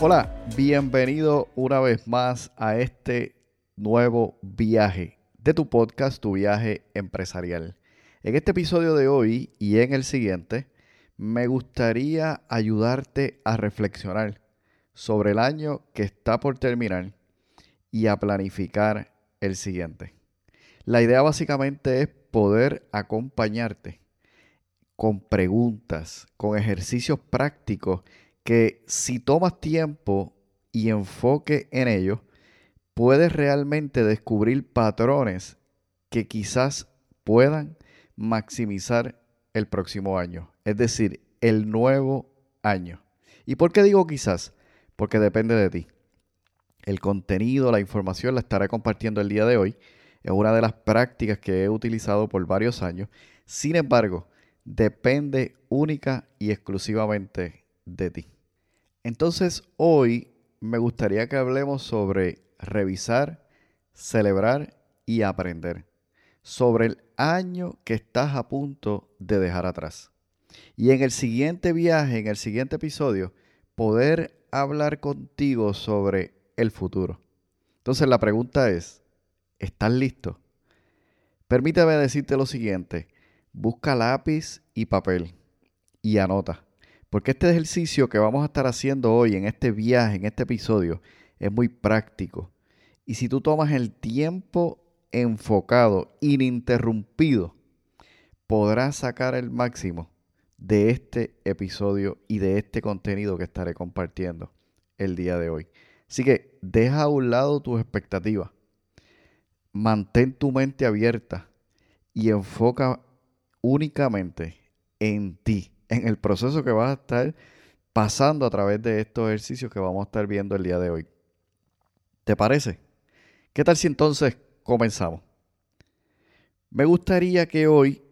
Hola, bienvenido una vez más a este nuevo viaje de tu podcast, tu viaje empresarial. En este episodio de hoy y en el siguiente, me gustaría ayudarte a reflexionar sobre el año que está por terminar y a planificar el siguiente. La idea básicamente es poder acompañarte con preguntas, con ejercicios prácticos que si tomas tiempo y enfoque en ello, puedes realmente descubrir patrones que quizás puedan maximizar el próximo año, es decir, el nuevo año. ¿Y por qué digo quizás? Porque depende de ti. El contenido, la información la estaré compartiendo el día de hoy. Es una de las prácticas que he utilizado por varios años. Sin embargo, depende única y exclusivamente de ti. Entonces hoy me gustaría que hablemos sobre revisar, celebrar y aprender. Sobre el año que estás a punto de dejar atrás. Y en el siguiente viaje, en el siguiente episodio, poder hablar contigo sobre el futuro. Entonces la pregunta es, ¿estás listo? Permítame decirte lo siguiente, busca lápiz y papel y anota. Porque este ejercicio que vamos a estar haciendo hoy en este viaje, en este episodio, es muy práctico. Y si tú tomas el tiempo enfocado, ininterrumpido, podrás sacar el máximo de este episodio y de este contenido que estaré compartiendo el día de hoy. Así que deja a un lado tus expectativas. Mantén tu mente abierta y enfoca únicamente en ti en el proceso que vas a estar pasando a través de estos ejercicios que vamos a estar viendo el día de hoy. ¿Te parece? ¿Qué tal si entonces comenzamos? Me gustaría que hoy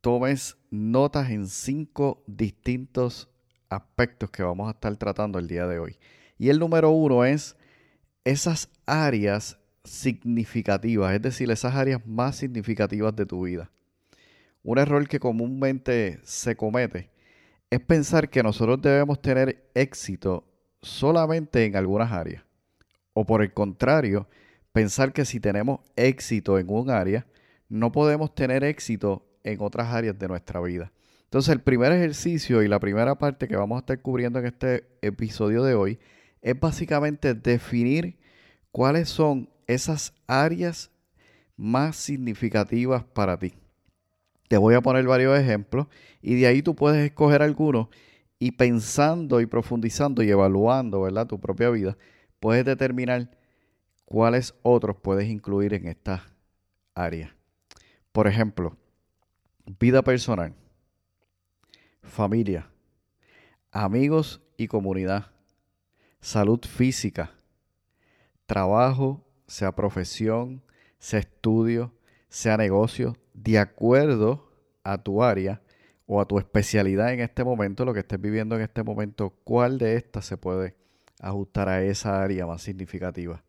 tomes notas en cinco distintos aspectos que vamos a estar tratando el día de hoy. Y el número uno es esas áreas significativas, es decir, esas áreas más significativas de tu vida. Un error que comúnmente se comete es pensar que nosotros debemos tener éxito solamente en algunas áreas. O por el contrario, pensar que si tenemos éxito en un área, no podemos tener éxito en otras áreas de nuestra vida. Entonces, el primer ejercicio y la primera parte que vamos a estar cubriendo en este episodio de hoy es básicamente definir cuáles son esas áreas más significativas para ti. Te voy a poner varios ejemplos y de ahí tú puedes escoger algunos y pensando y profundizando y evaluando, ¿verdad? Tu propia vida, puedes determinar cuáles otros puedes incluir en esta área. Por ejemplo, vida personal, familia, amigos y comunidad, salud física, trabajo, sea profesión, sea estudio, sea negocio, de acuerdo a tu área o a tu especialidad en este momento, lo que estés viviendo en este momento, cuál de estas se puede ajustar a esa área más significativa.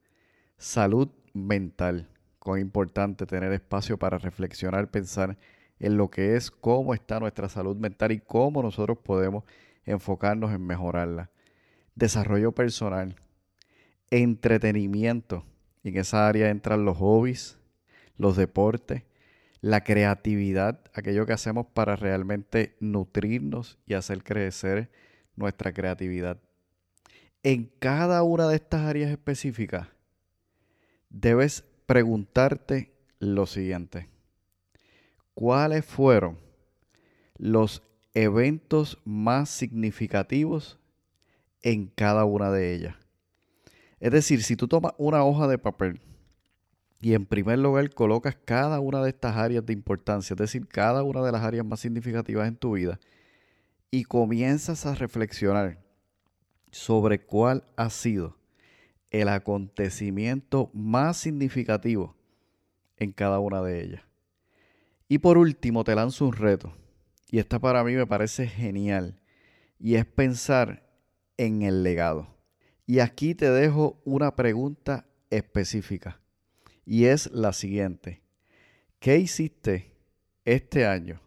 Salud mental, cuán importante tener espacio para reflexionar, pensar en lo que es, cómo está nuestra salud mental y cómo nosotros podemos enfocarnos en mejorarla. Desarrollo personal, entretenimiento. En esa área entran los hobbies, los deportes, la creatividad, aquello que hacemos para realmente nutrirnos y hacer crecer nuestra creatividad. en cada una de estas áreas específicas, debes preguntarte lo siguiente. ¿Cuáles fueron los eventos más significativos en cada una de ellas? Es decir, si tú tomas una hoja de papel y en primer lugar colocas cada una de estas áreas de importancia, es decir, cada una de las áreas más significativas en tu vida, y comienzas a reflexionar sobre cuál ha sido el acontecimiento más significativo en cada una de ellas. Y por último, te lanzo un reto, y esta para mí me parece genial, y es pensar en el legado. Y aquí te dejo una pregunta específica, y es la siguiente. ¿Qué hiciste este año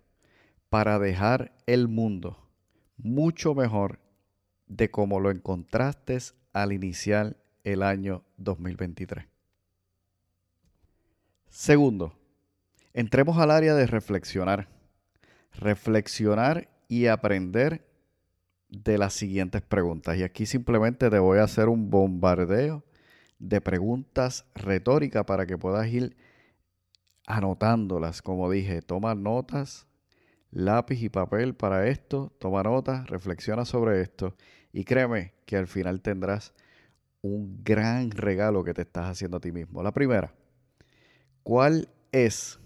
para dejar el mundo mucho mejor de cómo lo encontraste al iniciar el año 2023. Segundo, entremos al área de reflexionar. Reflexionar y aprender de las siguientes preguntas. Y aquí simplemente te voy a hacer un bombardeo de preguntas retóricas para que puedas ir anotándolas. Como dije, toma notas lápiz y papel para esto, toma notas, reflexiona sobre esto y créeme que al final tendrás un gran regalo que te estás haciendo a ti mismo. La primera, ¿cuál es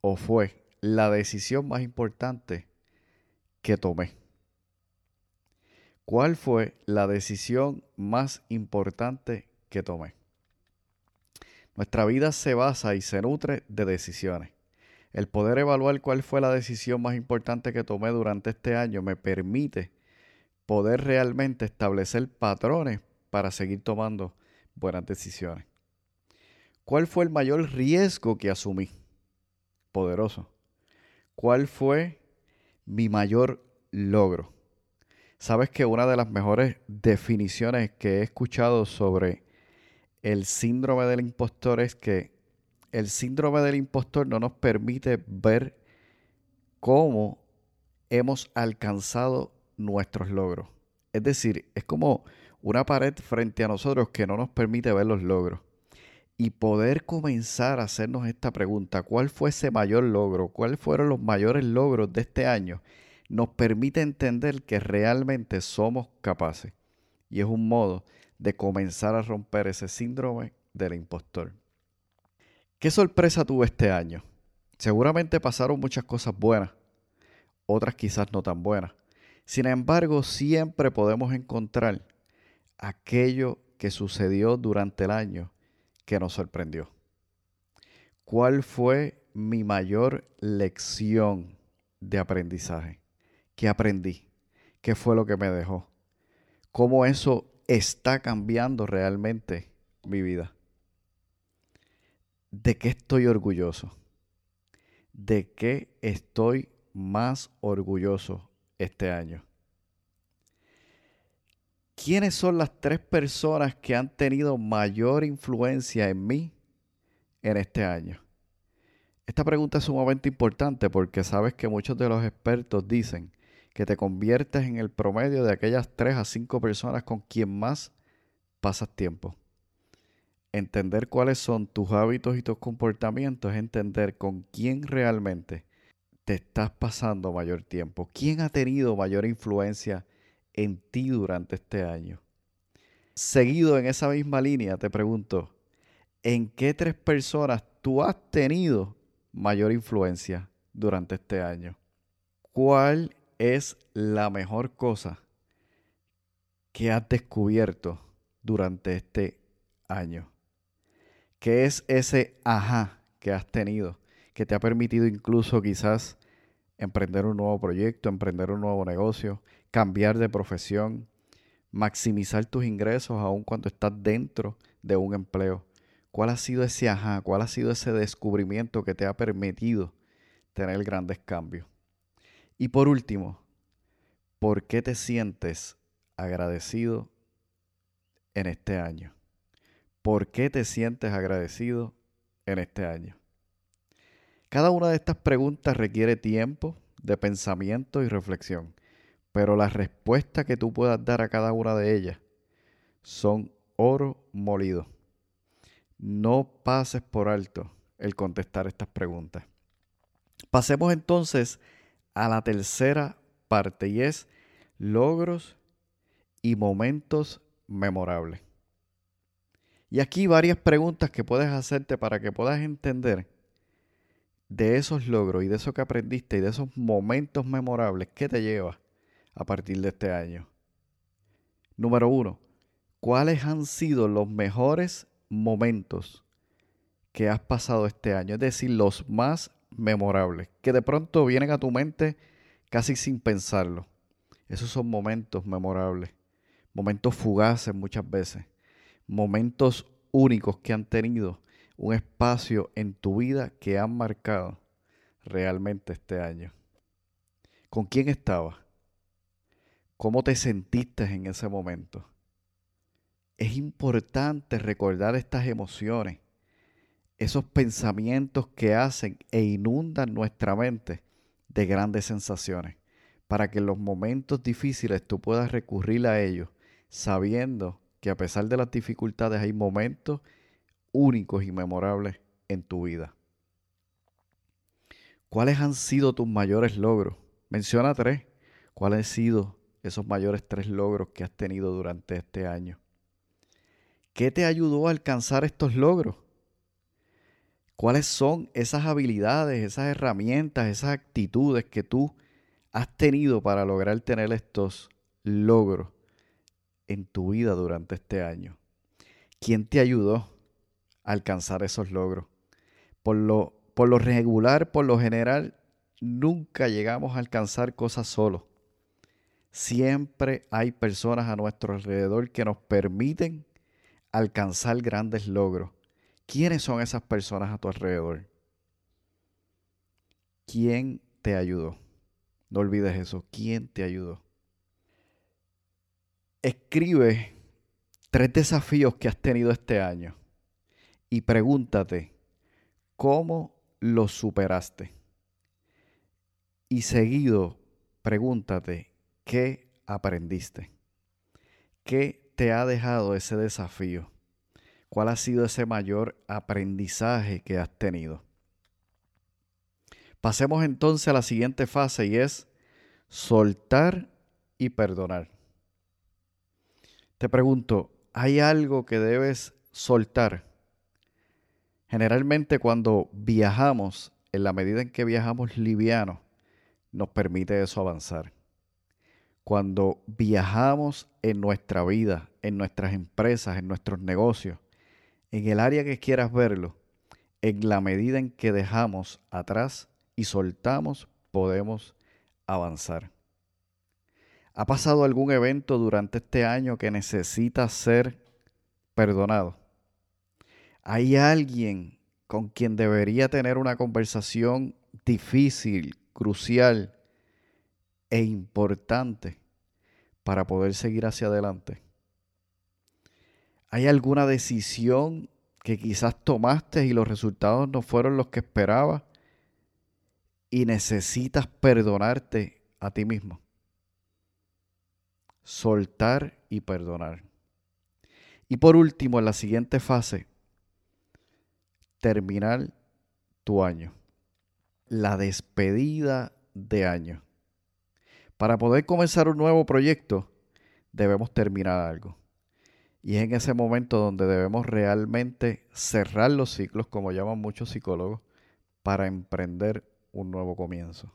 o fue la decisión más importante que tomé? ¿Cuál fue la decisión más importante que tomé? Nuestra vida se basa y se nutre de decisiones. El poder evaluar cuál fue la decisión más importante que tomé durante este año me permite poder realmente establecer patrones para seguir tomando buenas decisiones. ¿Cuál fue el mayor riesgo que asumí? Poderoso. ¿Cuál fue mi mayor logro? Sabes que una de las mejores definiciones que he escuchado sobre el síndrome del impostor es que el síndrome del impostor no nos permite ver cómo hemos alcanzado nuestros logros. Es decir, es como una pared frente a nosotros que no nos permite ver los logros. Y poder comenzar a hacernos esta pregunta, ¿cuál fue ese mayor logro? ¿Cuáles fueron los mayores logros de este año? Nos permite entender que realmente somos capaces. Y es un modo de comenzar a romper ese síndrome del impostor. ¿Qué sorpresa tuve este año? Seguramente pasaron muchas cosas buenas, otras quizás no tan buenas. Sin embargo, siempre podemos encontrar aquello que sucedió durante el año que nos sorprendió. ¿Cuál fue mi mayor lección de aprendizaje? ¿Qué aprendí? ¿Qué fue lo que me dejó? ¿Cómo eso está cambiando realmente mi vida? ¿De qué estoy orgulloso? ¿De qué estoy más orgulloso este año? ¿Quiénes son las tres personas que han tenido mayor influencia en mí en este año? Esta pregunta es sumamente importante porque sabes que muchos de los expertos dicen que te conviertes en el promedio de aquellas tres a cinco personas con quien más pasas tiempo. Entender cuáles son tus hábitos y tus comportamientos es entender con quién realmente te estás pasando mayor tiempo. ¿Quién ha tenido mayor influencia en ti durante este año? Seguido en esa misma línea, te pregunto, ¿en qué tres personas tú has tenido mayor influencia durante este año? ¿Cuál es la mejor cosa que has descubierto durante este año? ¿Qué es ese ajá que has tenido que te ha permitido incluso quizás emprender un nuevo proyecto, emprender un nuevo negocio, cambiar de profesión, maximizar tus ingresos aun cuando estás dentro de un empleo? ¿Cuál ha sido ese ajá? ¿Cuál ha sido ese descubrimiento que te ha permitido tener grandes cambios? Y por último, ¿por qué te sientes agradecido en este año? ¿Por qué te sientes agradecido en este año? Cada una de estas preguntas requiere tiempo de pensamiento y reflexión, pero la respuesta que tú puedas dar a cada una de ellas son oro molido. No pases por alto el contestar estas preguntas. Pasemos entonces a la tercera parte y es logros y momentos memorables. Y aquí varias preguntas que puedes hacerte para que puedas entender de esos logros y de eso que aprendiste y de esos momentos memorables que te llevas a partir de este año. Número uno, ¿cuáles han sido los mejores momentos que has pasado este año? Es decir, los más memorables, que de pronto vienen a tu mente casi sin pensarlo. Esos son momentos memorables, momentos fugaces muchas veces, momentos únicos que han tenido un espacio en tu vida que han marcado realmente este año. ¿Con quién estabas? ¿Cómo te sentiste en ese momento? Es importante recordar estas emociones, esos pensamientos que hacen e inundan nuestra mente de grandes sensaciones, para que en los momentos difíciles tú puedas recurrir a ellos, sabiendo que a pesar de las dificultades hay momentos únicos y memorables en tu vida. ¿Cuáles han sido tus mayores logros? Menciona tres. ¿Cuáles han sido esos mayores tres logros que has tenido durante este año. ¿Qué te ayudó a alcanzar estos logros? ¿Cuáles son esas habilidades, esas herramientas, esas actitudes que tú has tenido para lograr tener estos logros en tu vida durante este año? ¿Quién te ayudó a alcanzar esos logros? Por lo, por lo regular, por lo general, nunca llegamos a alcanzar cosas solos. Siempre hay personas a nuestro alrededor que nos permiten alcanzar grandes logros. ¿Quiénes son esas personas a tu alrededor? ¿Quién te ayudó? No olvides eso. ¿Quién te ayudó? Escribe tres desafíos que has tenido este año y pregúntate cómo los superaste. Y seguido, pregúntate ¿Qué aprendiste? ¿Qué te ha dejado ese desafío? ¿Cuál ha sido ese mayor aprendizaje que has tenido? Pasemos entonces a la siguiente fase y es soltar y perdonar. Te pregunto, ¿hay algo que debes soltar? Generalmente cuando viajamos, en la medida en que viajamos liviano, nos permite eso avanzar cuando viajamos en nuestra vida, en nuestras empresas, en nuestros negocios, en el área que quieras verlo, en la medida en que dejamos atrás y soltamos, podemos avanzar. ¿Ha pasado algún evento durante este año que necesita ser perdonado? ¿Hay alguien con quien debería tener una conversación difícil, crucial, e importante para poder seguir hacia adelante? ¿Hay alguna decisión que quizás tomaste y los resultados no fueron los que esperabas y necesitas perdonarte a ti mismo? Soltar y perdonar. Y por último, en la siguiente fase, terminar tu año. La despedida de año. Para poder comenzar un nuevo proyecto, debemos terminar algo. Y es en ese momento donde debemos realmente cerrar los ciclos, como llaman muchos psicólogos, para emprender un nuevo comienzo.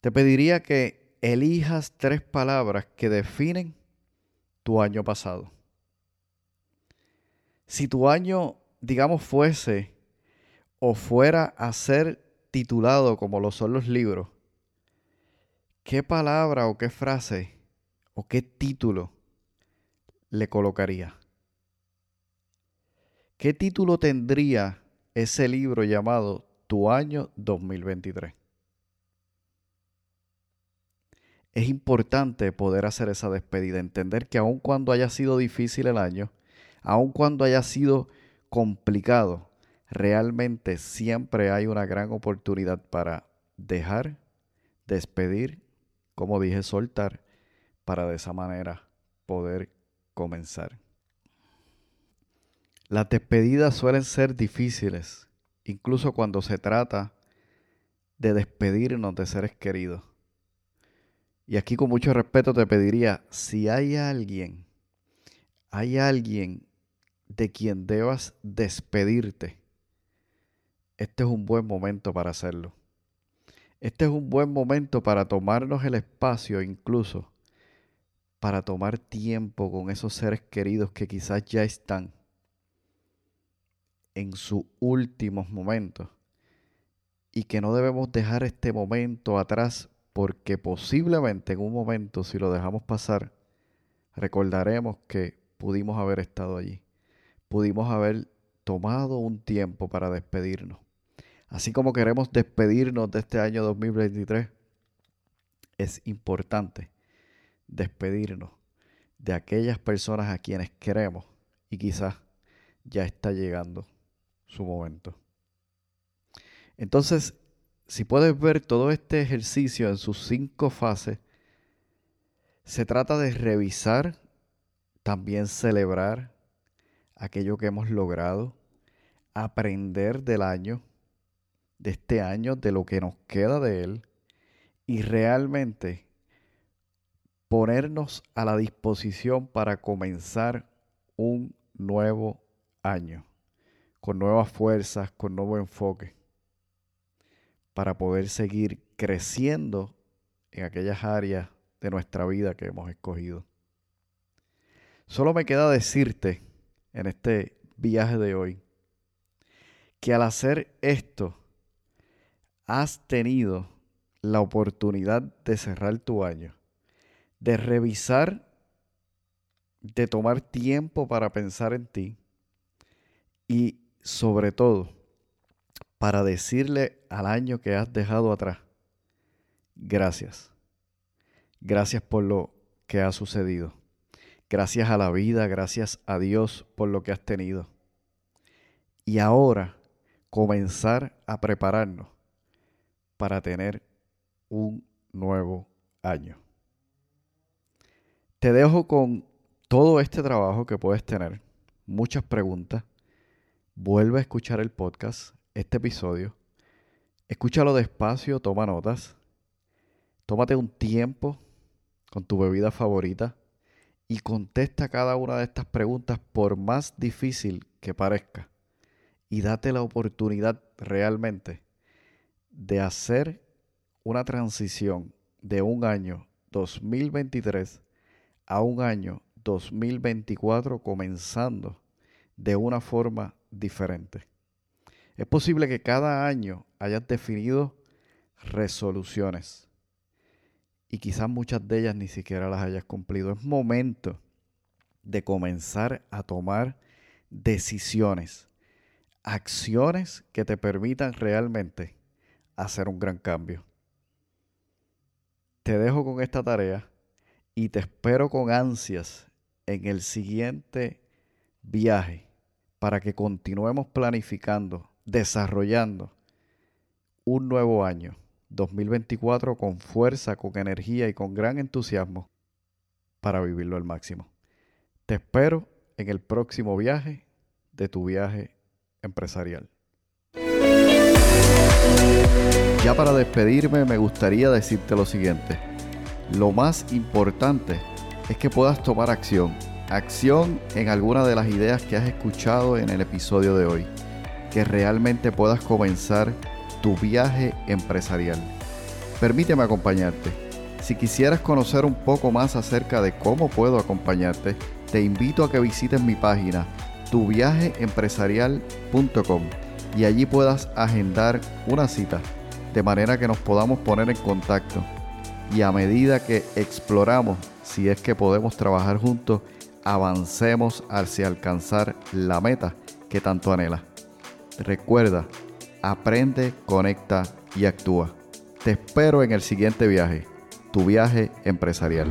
Te pediría que elijas tres palabras que definen tu año pasado. Si tu año, digamos, fuese o fuera a ser titulado como lo son los libros, ¿qué palabra o qué frase o qué título le colocaría? ¿Qué título tendría ese libro llamado Tu año 2023? Es importante poder hacer esa despedida, entender que aun cuando haya sido difícil el año, aun cuando haya sido complicado, realmente siempre hay una gran oportunidad para dejar, despedir como dije, soltar para de esa manera poder comenzar. Las despedidas suelen ser difíciles, incluso cuando se trata de despedirnos de seres queridos. Y aquí con mucho respeto te pediría, si hay alguien, hay alguien de quien debas despedirte, este es un buen momento para hacerlo. Este es un buen momento para tomarnos el espacio incluso para tomar tiempo con esos seres queridos que quizás ya están en sus últimos momentos y que no debemos dejar este momento atrás porque posiblemente en un momento si lo dejamos pasar recordaremos que pudimos haber estado allí, pudimos haber tomado un tiempo para despedirnos. Así como queremos despedirnos de este año 2023, es importante despedirnos de aquellas personas a quienes queremos y quizás ya está llegando su momento. Entonces, si puedes ver todo este ejercicio en sus cinco fases, se trata de revisar, también celebrar aquello que hemos logrado, aprender del año, de este año, de lo que nos queda de él, y realmente ponernos a la disposición para comenzar un nuevo año, con nuevas fuerzas, con nuevo enfoque, para poder seguir creciendo en aquellas áreas de nuestra vida que hemos escogido. Solo me queda decirte en este viaje de hoy que al hacer esto has tenido la oportunidad de cerrar tu año de revisar, de tomar tiempo para pensar en ti y sobre todo para decirle al año que has dejado atrás, gracias. Gracias por lo que ha sucedido. Gracias a la vida, gracias a Dios por lo que has tenido. Y ahora comenzar a prepararnos para tener un nuevo año. Te dejo con todo este trabajo que puedes tener, muchas preguntas. Vuelve a escuchar el podcast, este episodio. Escúchalo despacio, toma notas. Tómate un tiempo con tu bebida favorita y contesta cada una de estas preguntas por más difícil que parezca. Y date la oportunidad realmente de hacer una transición de un año 2023 a un año 2024 comenzando de una forma diferente. Es posible que cada año hayas definido resoluciones y quizás muchas de ellas ni siquiera las hayas cumplido. Es momento de comenzar a tomar decisiones, acciones que te permitan realmente hacer un gran cambio. Te dejo con esta tarea y te espero con ansias en el siguiente viaje para que continuemos planificando, desarrollando un nuevo año 2024 con fuerza, con energía y con gran entusiasmo para vivirlo al máximo. Te espero en el próximo viaje de tu viaje empresarial. Ya para despedirme me gustaría decirte lo siguiente. Lo más importante es que puedas tomar acción. Acción en alguna de las ideas que has escuchado en el episodio de hoy. Que realmente puedas comenzar tu viaje empresarial. Permíteme acompañarte. Si quisieras conocer un poco más acerca de cómo puedo acompañarte, te invito a que visites mi página tuviajeempresarial.com y allí puedas agendar una cita de manera que nos podamos poner en contacto y a medida que exploramos si es que podemos trabajar juntos, avancemos hacia alcanzar la meta que tanto anhela. Recuerda, aprende, conecta y actúa. Te espero en el siguiente viaje, tu viaje empresarial.